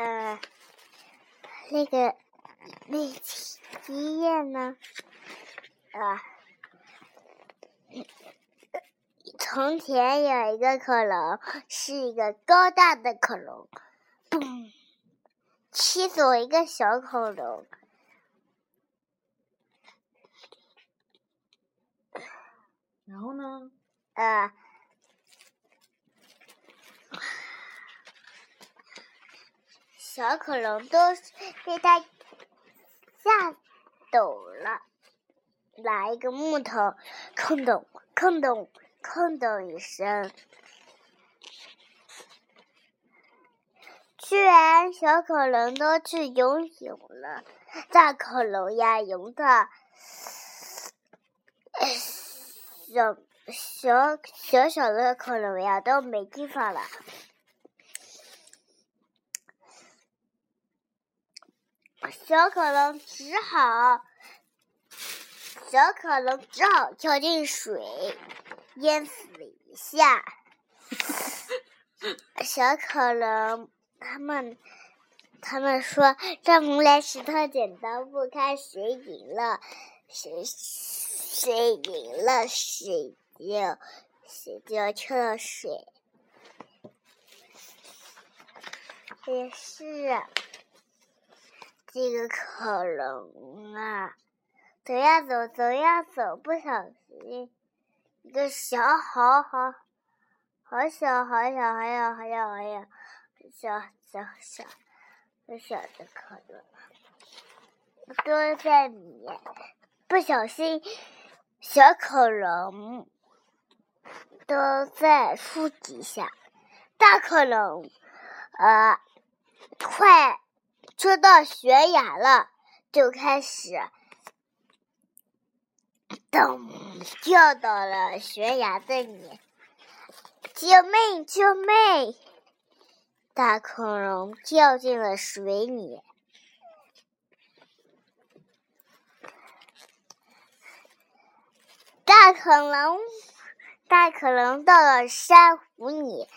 呃，那个那一页呢？啊，从前有一个恐龙，是一个高大的恐龙，嘣，踢走一个小恐龙。然后呢？呃，小恐龙都被它吓抖了。拿一个木头，空咚空咚空咚一声，居然小恐龙都去游泳了，大恐龙呀游的，小小小小的恐龙呀都没地方了，小恐龙只好。小恐龙只好跳进水，淹死一下。小恐龙他们他们说：“让我们来石头剪刀布，看谁赢了，谁谁赢了，谁就谁就跳到水。”也是这个恐龙啊。走呀走，走呀走，不小心，一个小好好好小好小好小好小好小小小小小小的恐龙都在里面，不小心，小恐龙都在树底下，大恐龙呃快说到悬崖了，就开始。咚！掉到了悬崖的里，救命！救命！大恐龙掉进了水里。大恐龙，大恐龙到了珊瑚里，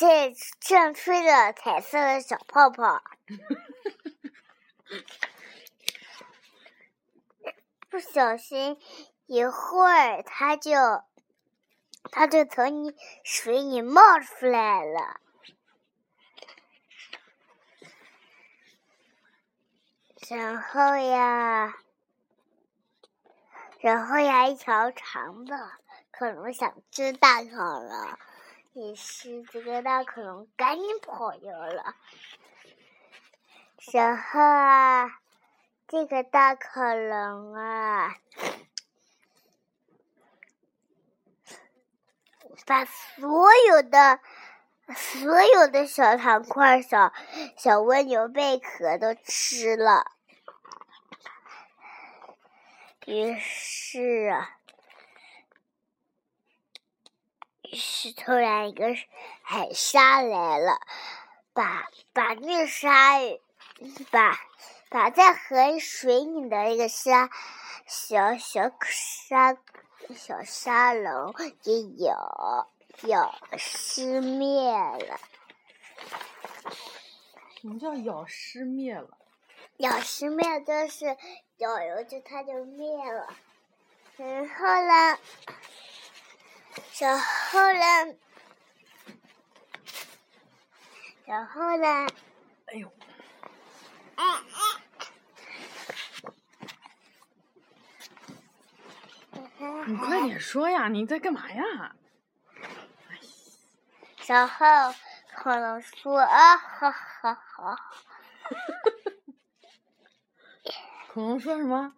这正吹着彩色的小泡泡。不小心，一会儿它就，它就从你水里冒出来了。然后呀，然后呀，一条长的恐龙想吃大恐龙，于是这个大恐龙赶紧跑掉了。然后啊。这个大恐龙啊，把所有的、所有的小糖块、小小蜗牛贝壳都吃了。于是，于是突然一个海鲨来了，把把那鲨鱼把。把在河水里的那个鲨小小鲨小沙龙给咬咬失灭了。什么叫咬失灭了？咬失灭就是咬油就它就灭了。然后呢？然后呢？然后呢？哎呦！哎哎。你快点说呀！你在干嘛呀？然后恐龙说：“啊，哈哈哈。” 恐龙说什么？